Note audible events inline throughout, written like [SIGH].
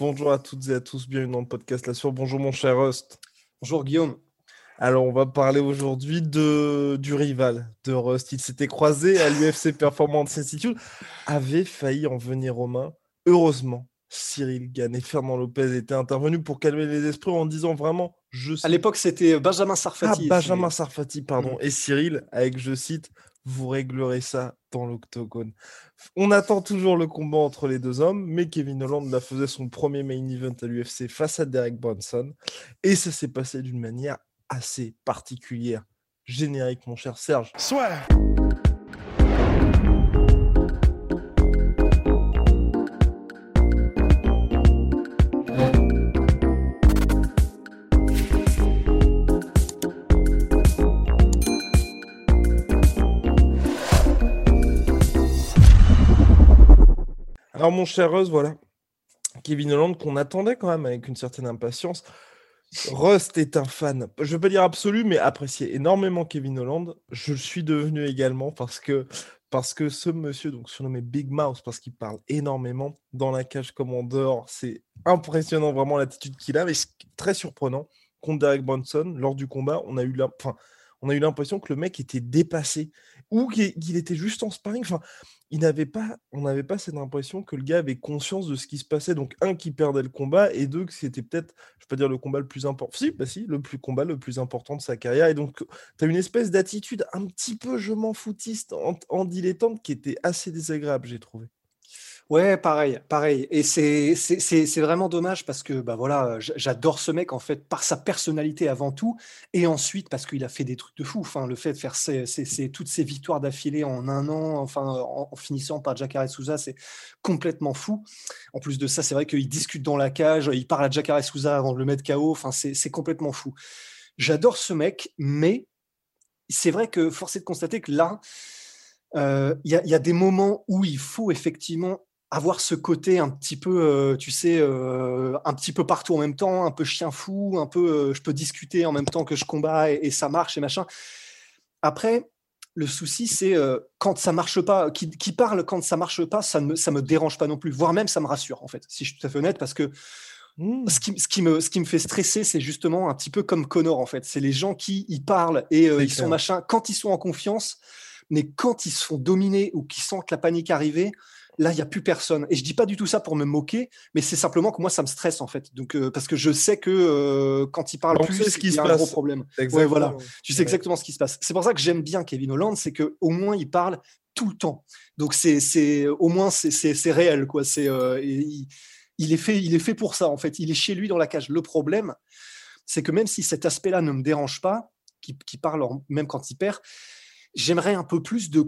Bonjour à toutes et à tous, bienvenue dans le podcast La Sur. Bonjour mon cher Rust. Bonjour Guillaume. Alors on va parler aujourd'hui de du rival de Rust. Il s'était croisé à l'UFC Performance Institute, avait failli en venir aux mains. Heureusement, Cyril Gann et Fernand Lopez étaient intervenus pour calmer les esprits en disant vraiment je À l'époque, c'était Benjamin Ah, Sarfati. Benjamin Sarfati, pardon. Mm. Et Cyril, avec, je cite, vous réglerez ça dans l'octogone. On attend toujours le combat entre les deux hommes, mais Kevin Holland là, faisait son premier main event à l'UFC face à Derek Bronson. Et ça s'est passé d'une manière assez particulière. Générique, mon cher Serge. Alors, mon cher Rust, voilà. Kevin Holland qu'on attendait quand même avec une certaine impatience. Rust est un fan, je ne veux pas dire absolu, mais apprécié énormément Kevin Holland. Je le suis devenu également parce que, ce monsieur, donc surnommé Big Mouse, parce qu'il parle énormément dans la cage comme en dehors, c'est impressionnant vraiment l'attitude qu'il a, mais très surprenant, contre Derek Bronson, lors du combat, on a eu l'impression que le mec était dépassé ou qu'il était juste en sparring. Enfin, on n'avait pas cette impression que le gars avait conscience de ce qui se passait. Donc, un, qui perdait le combat, et deux, que c'était peut-être, je ne dire le combat le plus important. Si, bah si, le plus combat le plus important de sa carrière. Et donc, tu as une espèce d'attitude un petit peu je m'en foutiste en dilettante qui était assez désagréable, j'ai trouvé. Ouais, pareil, pareil. Et c'est vraiment dommage parce que bah voilà, j'adore ce mec en fait par sa personnalité avant tout et ensuite parce qu'il a fait des trucs de fou. Enfin, le fait de faire ses- ses- ses- toutes ces victoires d'affilée en un an, enfin en, finissant par Jacare Souza, c'est complètement fou. En plus de ça, c'est vrai qu'il discute dans la cage, il parle à Jacare Souza avant de le mettre KO. Enfin, c'est complètement fou. J'adore ce mec, mais c'est vrai que force est de constater que là, euh, il y a des moments où il faut effectivement avoir ce côté un petit peu, euh, tu sais, euh, un petit peu partout en même temps, un peu chien fou, un peu, euh, je peux discuter en même temps que je combats et, et ça marche et machin. Après, le souci, c'est quand ça marche pas, qui, qui parle quand ça marche pas, ça ne me, ça me dérange pas non plus, voire même ça me rassure en fait, si je suis tout à fait honnête, parce que Mmh. ce qui, ce qui me, ce qui me fait stresser, c'est justement un petit peu comme Connor, en fait. C'est les gens qui y parlent et ils sont machin quand ils sont en confiance, mais quand ils se font dominer ou qu'ils sentent la panique arriver, là, il n'y a plus personne. Et je dis pas du tout ça pour me moquer, mais c'est simplement que moi, ça me stresse, en fait. Donc, euh, parce que je sais que euh, quand ils parlent On plus, ce qui il y se un gros passe. problème. Exactement. voilà. Tu sais Ouais. exactement ce qui se passe. C'est pour ça que j'aime bien Kevin Holland, c'est que au moins il parle tout le temps. Donc c'est c'est au moins c'est c'est c'est réel quoi. C'est euh, il, il est fait il est fait pour ça en fait. Il est chez lui dans la cage. Le problème, c'est que même si cet aspect-là ne me dérange pas, qui, qui parle en- même quand il perd, j'aimerais un peu plus de,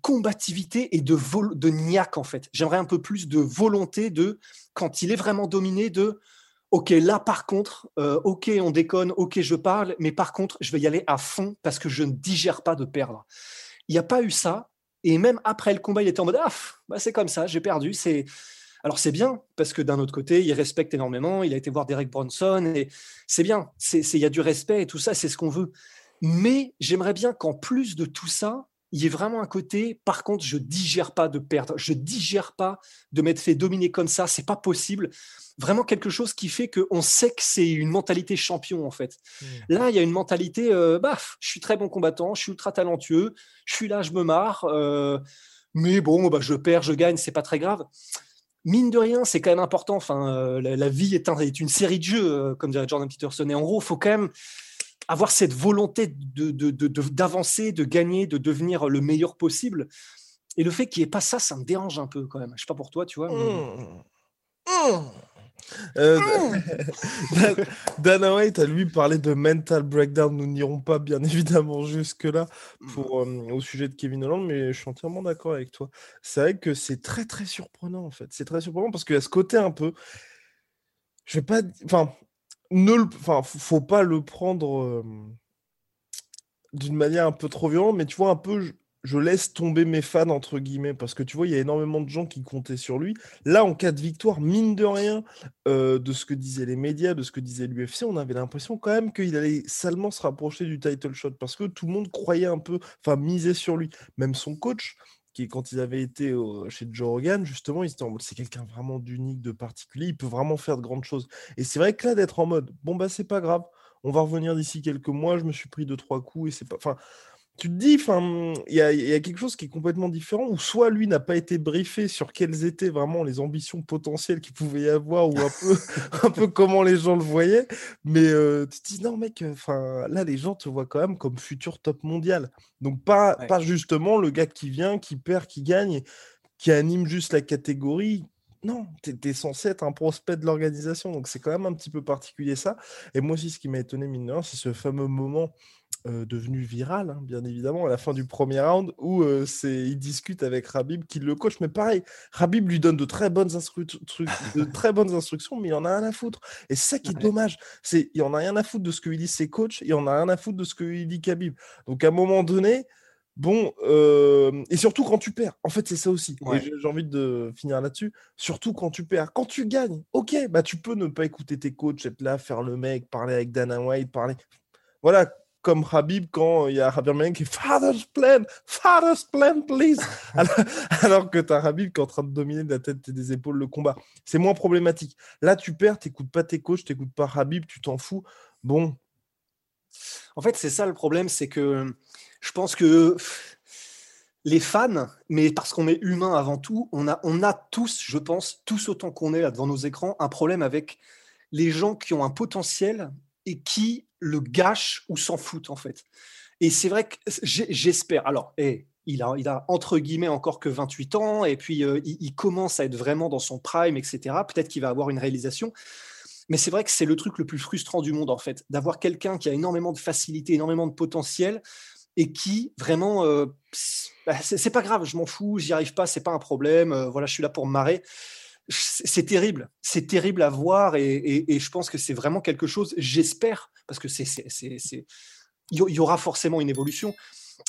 combativité et de, vol, de niaque, en fait. J'aimerais un peu plus de volonté de, quand il est vraiment dominé, de, OK, là, par contre, euh, OK, on déconne, OK, je parle, mais par contre, je vais y aller à fond parce que je ne digère pas de perdre. Il n'y a pas eu ça. Et même après le combat, il était en mode, ah, bah, c'est comme ça, j'ai perdu. C'est... Alors c'est bien, parce que d'un autre côté, il respecte énormément, il a été voir Derek Bronson, et c'est bien, il y a du respect et tout ça, c'est ce qu'on veut. Mais j'aimerais bien qu'en plus de tout ça, il y ait vraiment un côté, par contre, je digère pas de perdre, je digère pas de m'être fait dominer comme ça, c'est pas possible. Vraiment quelque chose qui fait qu'on sait que c'est une mentalité champion, en fait. Mmh. Là, il y a une mentalité, euh, baf, je suis très bon combattant, je suis ultra talentueux, je suis là, je me marre, euh, mais bon, bah, je perds, je gagne, c'est pas très grave. Mine de rien, c'est quand même important. Enfin, euh, la, la vie est, un- est une série de jeux, euh, comme dirait Jordan Peterson. Et en gros, il faut quand même avoir cette volonté de- de- de- de- d'avancer, de, gagner, de devenir le meilleur possible. Et le fait qu'il n'y ait pas ça, ça me dérange un peu quand même. Je sais pas pour toi, tu vois. mais- Mmh. Mmh. Euh, Dana White a lui parlé de mental breakdown. Nous n'irons pas bien évidemment jusque-là pour, euh, au sujet de Kevin Holland, mais je suis entièrement d'accord avec toi. C'est vrai que c'est très très surprenant en fait. C'est très surprenant parce qu'il y a ce côté un peu. Je vais pas. Enfin, ne le... enfin, faut pas le prendre euh, d'une manière un peu trop violente, mais tu vois, un peu je laisse tomber mes fans, entre guillemets, parce que tu vois, il y a énormément de gens qui comptaient sur lui. Là, en cas de victoire, mine de rien, euh, de ce que disaient les médias, de ce que disait l'UFC, on avait l'impression quand même qu'il allait salement se rapprocher du title shot, parce que tout le monde croyait un peu, enfin, misait sur lui. Même son coach, quand il avait été chez Joe Rogan, justement, il était en mode, c'est quelqu'un vraiment d'unique, de particulier, il peut vraiment faire de grandes choses. Et c'est vrai que là, d'être en mode, bon, bah, c'est pas grave, on va revenir d'ici quelques mois, je me suis pris deux, trois coups, et c'est pas. Enfin, tu te dis, il y a, quelque chose qui est complètement différent, où soit lui n'a pas été briefé sur quelles étaient vraiment les ambitions potentielles qu'il pouvait y avoir, ou un peu, [LAUGHS] un peu comment les gens le voyaient, mais euh, tu te dis, non mec, enfin là les gens te voient quand même comme futur top mondial. Donc pas, pas justement le gars qui vient, qui perd, qui gagne, qui anime juste la catégorie, non, tu es, censé être un prospect de l'organisation, donc c'est quand même un petit peu particulier ça. Et moi aussi, ce qui m'a étonné, mine c'est ce fameux moment euh, devenu viral, hein, bien évidemment, à la fin du premier round, où euh, c'est, il discute avec Rabib qui le coach. Mais pareil, Rabib lui donne de très bonnes, de [LAUGHS] très bonnes instructions, mais il en a rien à foutre. Et c'est ça qui est dommage. C'est, il en a rien à foutre de ce que dit ses coachs, il en a rien à foutre de ce que dit Khabib. Donc à un moment donné, Bon, euh, et surtout quand tu perds. En fait, c'est ça aussi. J'ai envie de finir là-dessus. Surtout quand tu perds. Quand tu gagnes, ok, bah tu peux ne pas écouter tes coachs, être là, faire le mec, parler avec Dana White, parler. Voilà, comme Habib quand il y a Habib Mann qui fait Father's plan, Father's plan, please. [LAUGHS] alors, que tu as Habib qui est en train de dominer de la tête et des épaules le combat. C'est moins problématique. Là, tu perds, tu n'écoutes pas tes coachs, tu n'écoutes pas Habib, tu t'en fous. Bon. En fait, c'est ça le problème, c'est que je pense que les fans, mais parce qu'on est humain avant tout, on a, on a tous, je pense, tous autant qu'on est là devant nos écrans, un problème avec les gens qui ont un potentiel et qui le gâchent ou s'en foutent en fait. Et c'est vrai que j'espère. Alors, et il, a, il a entre guillemets encore que 28 ans et puis euh, il, commence à être vraiment dans son prime, etc. Peut-être qu'il va avoir une réalisation. Mais c'est vrai que c'est le truc le plus frustrant du monde en fait, d'avoir quelqu'un qui a énormément de facilité, énormément de potentiel et qui vraiment, euh, bah, c'est pas grave, je m'en fous, j'y arrive pas, c'est pas un problème. Euh, voilà, je suis là pour me marrer c'est terrible, c'est terrible à voir et, je pense que c'est vraiment quelque chose, j'espère, parce que c'est, il y aura forcément une évolution,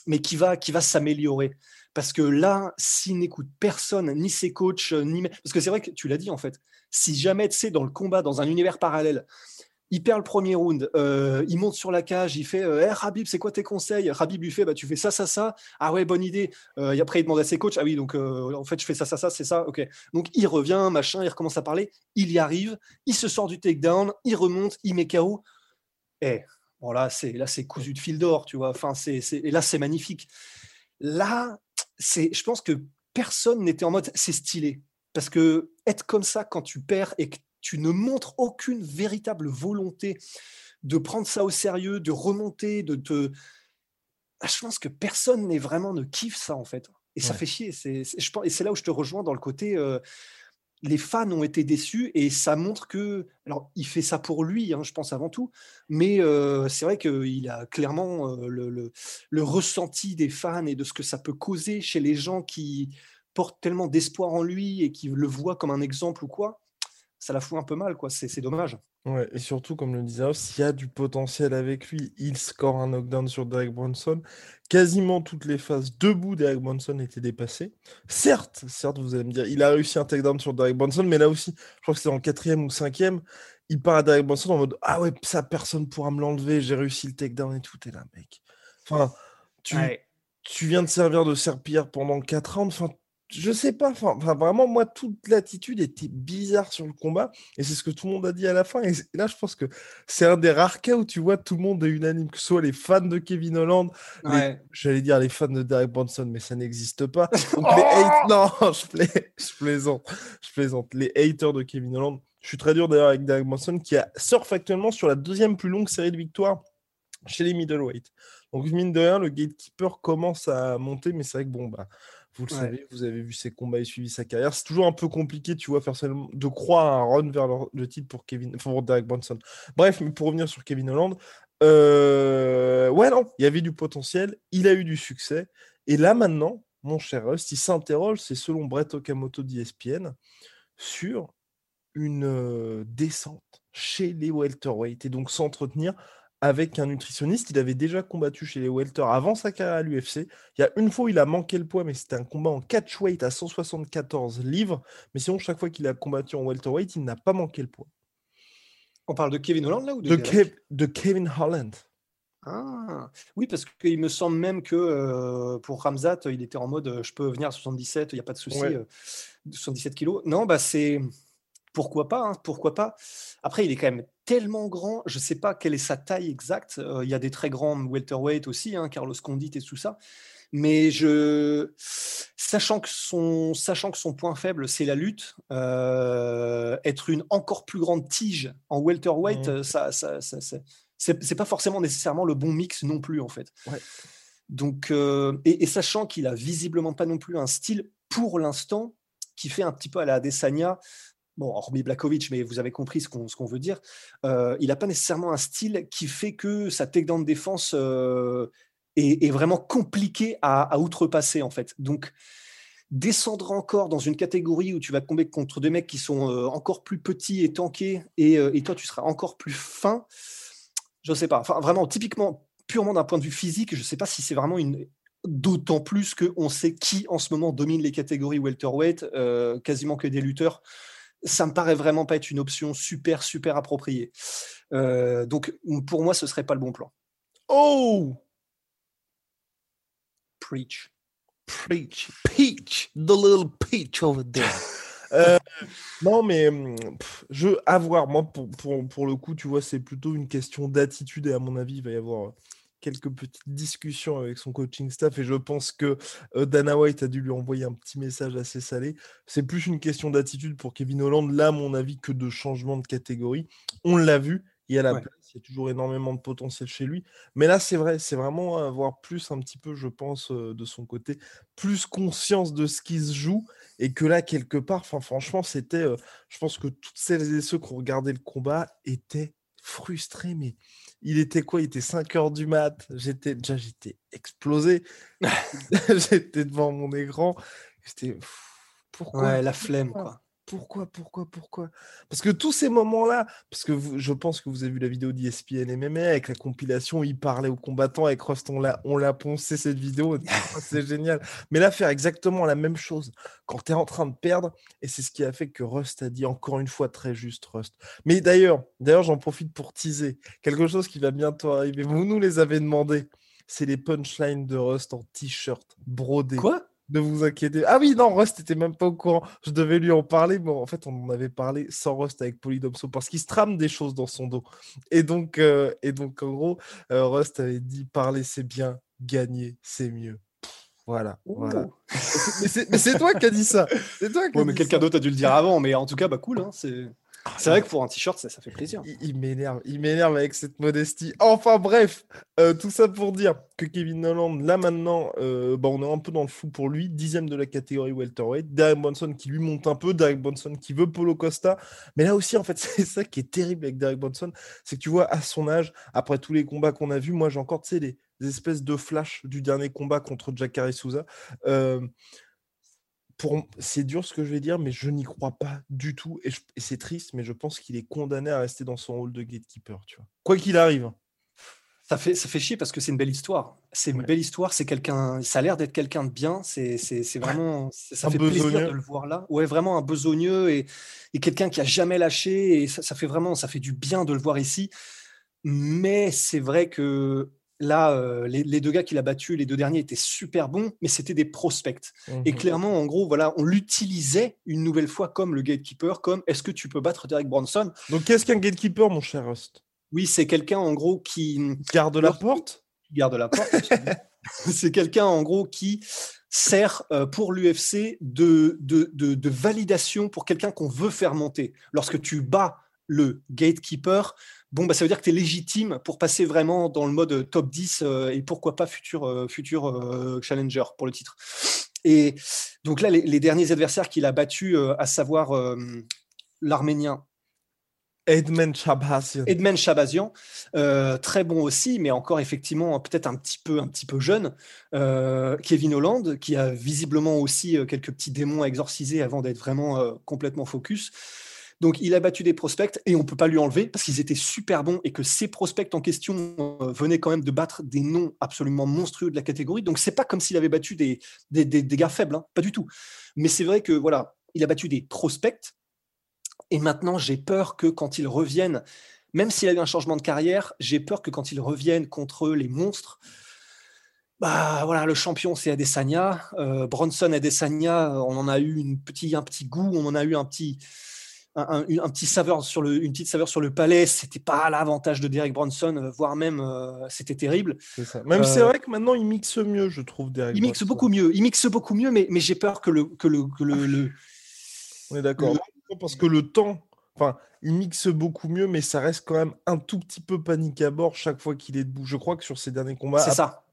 mais qui va, qui va s'améliorer. Parce que là, s'il n'écoute personne, ni ses coachs, ni parce que c'est vrai que tu l'as dit en fait, si jamais tu sais dans le combat, dans un univers parallèle, il perd le premier round, euh, il monte sur la cage, il fait euh, Habib, c'est quoi tes conseils? Habib lui fait bah, Tu fais ça, ça, ça. Ah ouais, bonne idée. Euh, et après, il demande à ses coachs Ah oui, donc en fait, je fais ça, ça, ça, c'est ça. Ok. Donc il revient, machin, il recommence à parler. Il y arrive, il se sort du takedown, il remonte, il met KO. Et eh, bon, là, c'est, là, c'est cousu de fil d'or, tu vois. Enfin, c'est, et là, c'est magnifique. Là, c'est, je pense que personne n'était en mode c'est stylé. Parce que être comme ça quand tu perds et que tu ne montres aucune véritable volonté de prendre ça au sérieux, de remonter, de te. Ah, je pense que personne n'est vraiment ne kiffe ça en fait. Et ça fait chier. C'est, je pense, et c'est là où je te rejoins dans le côté. Euh, les fans ont été déçus et ça montre que. Alors, il fait ça pour lui, hein, je pense avant tout, mais euh, c'est vrai qu'il a clairement euh, le, le, ressenti des fans et de ce que ça peut causer chez les gens qui portent tellement d'espoir en lui et qui le voient comme un exemple ou quoi ça la fout un peu mal, quoi. C'est dommage. Ouais, et surtout, comme le disait s'il y a du potentiel avec lui, il score un knockdown sur Derek Bronson. Quasiment toutes les phases debout Derek Bronson étaient dépassées. Certes, certes, vous allez me dire, il a réussi un takedown sur Derek Bronson, mais là aussi, je crois que c'est en quatrième ou cinquième, il part à Derek Bronson en mode Ah ouais, ça, personne pourra me l'enlever, j'ai réussi le takedown et tout. Et là, mec. Enfin, tu, tu viens de servir de serpillère pendant 4 ans. Enfin, je sais pas, enfin, vraiment, moi, toute l'attitude était bizarre sur le combat, et c'est ce que tout le monde a dit à la fin. Et, là, je pense que c'est un des rares cas où tu vois tout le monde est unanime, que ce soit les fans de Kevin Holland, j'allais dire les fans de Derek Bronson, mais ça n'existe pas. [LAUGHS] Donc, les oh non, [LAUGHS] je, je, plaisante, je plaisante. Les haters de Kevin Holland, je suis très dur d'ailleurs avec Derek Bronson, qui a, surfe actuellement sur la deuxième plus longue série de victoires chez les middleweight. Donc, mine de rien, le gatekeeper commence à monter, mais c'est vrai que bon, bah Vous le savez, vous avez vu ses combats et suivi sa carrière. C'est toujours un peu compliqué, tu vois, de croire à un run vers le, titre pour Kevin, pour Derek Bronson. Bref, mais pour revenir sur Kevin Holland, euh, ouais, non, il y avait du potentiel, il a eu du succès. Et là, maintenant, mon cher Rust, il s'interroge, c'est selon Brett Okamoto d'ESPN, sur une euh, descente chez les welterweight et donc s'entretenir avec un nutritionniste. Il avait déjà combattu chez les welter avant sa carrière à l'UFC. Il y a une fois, il a manqué le poids, mais c'était un combat en catchweight à 174 livres. Mais sinon, chaque fois qu'il a combattu en welterweight, il n'a pas manqué le poids. On parle de Kevin Holland là ou de, de Kevin Holland. Ah, oui, parce qu'il me semble même que euh, pour Ramzat, il était en mode euh, je peux venir à 77, il n'y a pas de souci, 77 euh, kilos. Non, bah c'est pourquoi pas, hein, pourquoi pas. Après, il est quand même tellement grand, je ne sais pas quelle est sa taille exacte. il y a des très grands welterweight aussi, hein, Carlos Condit et tout ça. Mais je, sachant que son, sachant que son point faible, c'est la lutte, être une encore plus grande tige en welterweight, mmh. ça, ça, ça, ça c'est pas forcément nécessairement le bon mix non plus en fait. Donc euh, et, sachant qu'il a visiblement pas non plus un style pour l'instant qui fait un petit peu à la Adesanya. Bon, hormis Blakovic, mais vous avez compris ce qu'on veut dire. Euh, il n'a pas nécessairement un style qui fait que sa takedown de défense euh, est, vraiment compliqué à, outrepasser en fait. Donc descendre encore dans une catégorie où tu vas tomber contre des mecs qui sont encore plus petits et tankés et, et, toi tu seras encore plus fin, je ne sais pas. Enfin, vraiment, typiquement, purement d'un point de vue physique, je ne sais pas si c'est vraiment une. D'autant plus qu'on sait qui en ce moment domine les catégories welterweight, euh, quasiment que des lutteurs. Ça me paraît vraiment pas être une option super, super appropriée. Euh, donc, pour moi, ce serait pas le bon plan. Oh! Preach. Preach. Peach. The little peach over there. [LAUGHS] Euh, non, mais mmh, je à voir. Moi, pour, pour, pour, le coup, tu vois, c'est plutôt une question d'attitude et à mon avis, il va y avoir quelques petites discussions avec son coaching staff et je pense que euh, Dana White a dû lui envoyer un petit message assez salé. C'est plus une question d'attitude pour Kevin Holland, là, à mon avis, que de changement de catégorie. On l'a vu, il y a la place, il y a toujours énormément de potentiel chez lui. Mais là, c'est vrai, c'est vraiment avoir plus un petit peu, je pense, de son côté, plus conscience de ce qui se joue. Et que là, quelque part, franchement, c'était. je pense que toutes celles et ceux qui ont regardé le combat étaient frustrés. Mais il était quoi? Il était 5 heures du mat. J'étais déjà, j'étais explosé. [LAUGHS] [LAUGHS] j'étais devant mon écran. J'étais. Pourquoi? La flemme, quoi pourquoi, pourquoi, pourquoi? Parce que tous ces moments-là, parce que je pense que vous avez vu la vidéo d'ESPN MMA avec la compilation, il parlait aux combattants, avec Rust, on l'a, on l'a poncé cette vidéo, c'est génial. Mais là, faire exactement la même chose quand tu es en train de perdre, et c'est ce qui a fait que Rust a dit encore une fois très juste, Rust. Mais d'ailleurs, d'ailleurs, j'en profite pour teaser quelque chose qui va bientôt arriver. Vous nous les avez demandé. C'est les punchlines de Rust en t-shirt brodé. Quoi? Ne vous inquiétez. Ah oui, non, Rust n'était même pas au courant. Je devais lui en parler, mais en fait, on en avait parlé sans Rust avec Polydomso parce qu'il se trame des choses dans son dos. Et donc, euh, et donc en gros, euh, Rust avait dit parler, c'est bien, gagner, c'est mieux. Voilà. voilà. mais c'est toi qui as dit ça. C'est toi qui mais quelqu'un d'autre a dû le dire avant. Mais en tout cas, bah cool. Hein, c'est. C'est vrai que pour un t-shirt, ça, fait plaisir. Il, m'énerve, avec cette modestie. Enfin bref, euh, tout ça pour dire que Kevin Holland, là maintenant, euh, bah, on est un peu dans le fou pour lui. Dixième de la catégorie welterweight. Derek Bonson qui lui monte un peu. Derek Bonson qui veut Polo Costa. Mais là aussi, en fait, [LAUGHS] c'est ça qui est terrible avec Derek Bonson. C'est que tu vois, à son âge, après tous les combats qu'on a vus, moi j'ai encore, tu des, espèces de flash du dernier combat contre Jacare Souza. Euh, c'est dur ce que je vais dire, mais je n'y crois pas du tout. Et, c'est triste, mais je pense qu'il est condamné à rester dans son rôle de gatekeeper, tu vois. Quoi qu'il arrive. Ça fait, ça fait chier parce que c'est une belle histoire. C'est une belle histoire. C'est quelqu'un. Ça a l'air d'être quelqu'un de bien. C'est, vraiment. Ça fait plaisir de le voir là. Ouais, vraiment un besogneux et, et quelqu'un qui a jamais lâché. Et ça, ça, fait vraiment. Ça fait du bien de le voir ici. Mais c'est vrai que Là, euh, les, deux gars qu'il a battus, les deux derniers étaient super bons, mais c'était des prospects. Et mmh clairement, en gros, voilà, on l'utilisait une nouvelle fois comme le gatekeeper, comme est-ce que tu peux battre Derek Bronson Donc, qu'est-ce qu'un gatekeeper, mon cher Rust Oui, c'est quelqu'un, en gros, qui garde la porte? Garde la porte. [LAUGHS] c'est quelqu'un, en gros, qui sert euh, pour l'UFC de, de, de, validation pour quelqu'un qu'on veut faire monter. Lorsque tu bats le gatekeeper, bon, bah, ça veut dire que tu es légitime pour passer vraiment dans le mode top 10 euh, et pourquoi pas futur, euh, futur euh, challenger pour le titre. Et donc là, les, derniers adversaires qu'il a battus, à savoir l'Arménien Edmond Chabazian. Edmond Chabazian, très bon aussi, mais encore effectivement peut-être un petit peu un petit peu jeune. Kevin Holland, qui a visiblement aussi quelques petits démons à exorciser avant d'être vraiment complètement focus. Donc, il a battu des prospects et on ne peut pas lui enlever parce qu'ils étaient super bons et que ces prospects en question euh, venaient quand même de battre des noms absolument monstrueux de la catégorie. Donc, c'est pas comme s'il avait battu des, des, gars faibles, hein, pas du tout. Mais c'est vrai que voilà, il a battu des prospects et maintenant j'ai peur que quand ils reviennent, même s'il a eu un changement de carrière, j'ai peur que quand ils reviennent contre les monstres, bah voilà, le champion c'est Adesanya, euh, Bronson Adesanya, on en a eu un petit goût, on en a eu un petit, un, petit saveur sur le, une petite saveur sur le palais. C'était pas l'avantage de Derek Bronson, euh, voire même euh, c'était terrible. Même c'est euh, vrai que maintenant il mixe mieux, je trouve. Derek il mixe beaucoup mieux. Il mixe beaucoup mieux, mais, mais j'ai peur que le que le, que le, [LAUGHS] On est d'accord. Parce que le temps, enfin, il mixe beaucoup mieux, mais ça reste quand même un tout petit peu panique à bord chaque fois qu'il est debout. Je crois que sur ses derniers combats, c'est ça.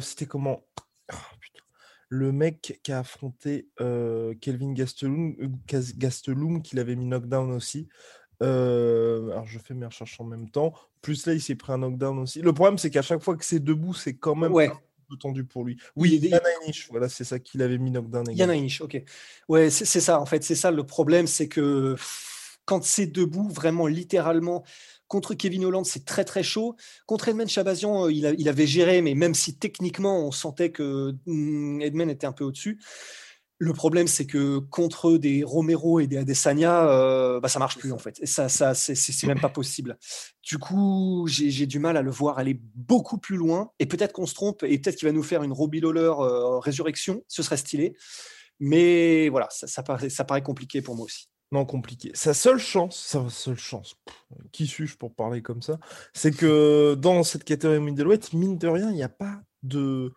c'était comment? Le mec qui a affronté Kelvin Gastelum, Gastelum qu'il avait mis knockdown aussi. alors je fais mes recherches en même temps. Plus là, il s'est pris un knockdown aussi. Le problème, c'est qu'à chaque fois que c'est debout, c'est quand même ouais. un peu tendu pour lui. Oui, Yana voilà, c'est ça qu'il avait mis knockdown. Yana ok. Ouais, c'est ça, en fait, c'est ça le problème, c'est que quand c'est debout, vraiment littéralement, Contre Kevin Holland, c'est très très chaud. Contre Edmond Chabazian, euh, il, avait géré, mais même si techniquement on sentait que hmm, Edmond était un peu au-dessus, le problème, c'est que contre des Romero et des Adesanya, euh, bah, ça marche plus en fait. Et ça, ça c'est même pas possible. Du coup, j'ai du mal à le voir aller beaucoup plus loin. Et peut-être qu'on se trompe, et peut-être qu'il va nous faire une Robbie Lawler euh, résurrection. Ce serait stylé. Mais voilà, ça paraît compliqué pour moi aussi. Non, compliqué. Sa seule chance, sa seule chance, qui suis-je pour parler comme ça, c'est que dans cette catégorie middleweight, mine de rien, il n'y a pas de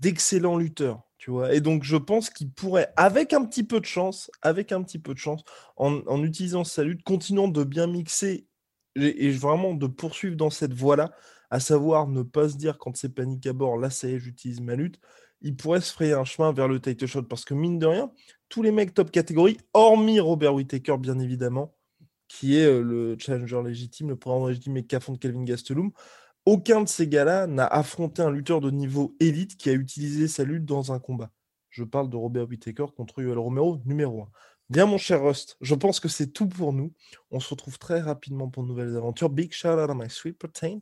d'excellents lutteurs, tu vois? Et donc, je pense qu'il pourrait, avec un petit peu de chance, avec un petit peu de chance, en, utilisant sa lutte, continuant de bien mixer et, vraiment de poursuivre dans cette voie-là, à savoir ne pas se dire quand c'est panique à bord, là, ça y est, j'utilise ma lutte, il pourrait se frayer un chemin vers le title shot parce que mine de rien, tous les mecs top catégorie, hormis Robert Whittaker, bien évidemment, qui est euh, le challenger légitime, le président légitime et de Kelvin Gastelum. Aucun de ces gars-là n'a affronté un lutteur de niveau élite qui a utilisé sa lutte dans un combat. Je parle de Robert Whittaker contre Yoel Romero, numéro 1. Bien, mon cher Rust, je pense que c'est tout pour nous. On se retrouve très rapidement pour de nouvelles aventures. Big shout out à my sweet protein.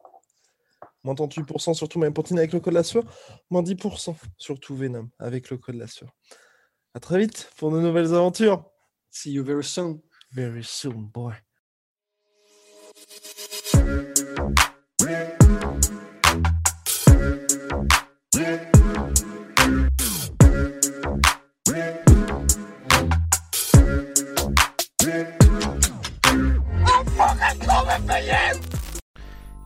Moins 38% sur tout Pontine avec le code de la sueur. Moins 10% sur tout Venom avec le code de la sueur. À très vite pour de nouvelles aventures. See you very soon. Very soon, boy.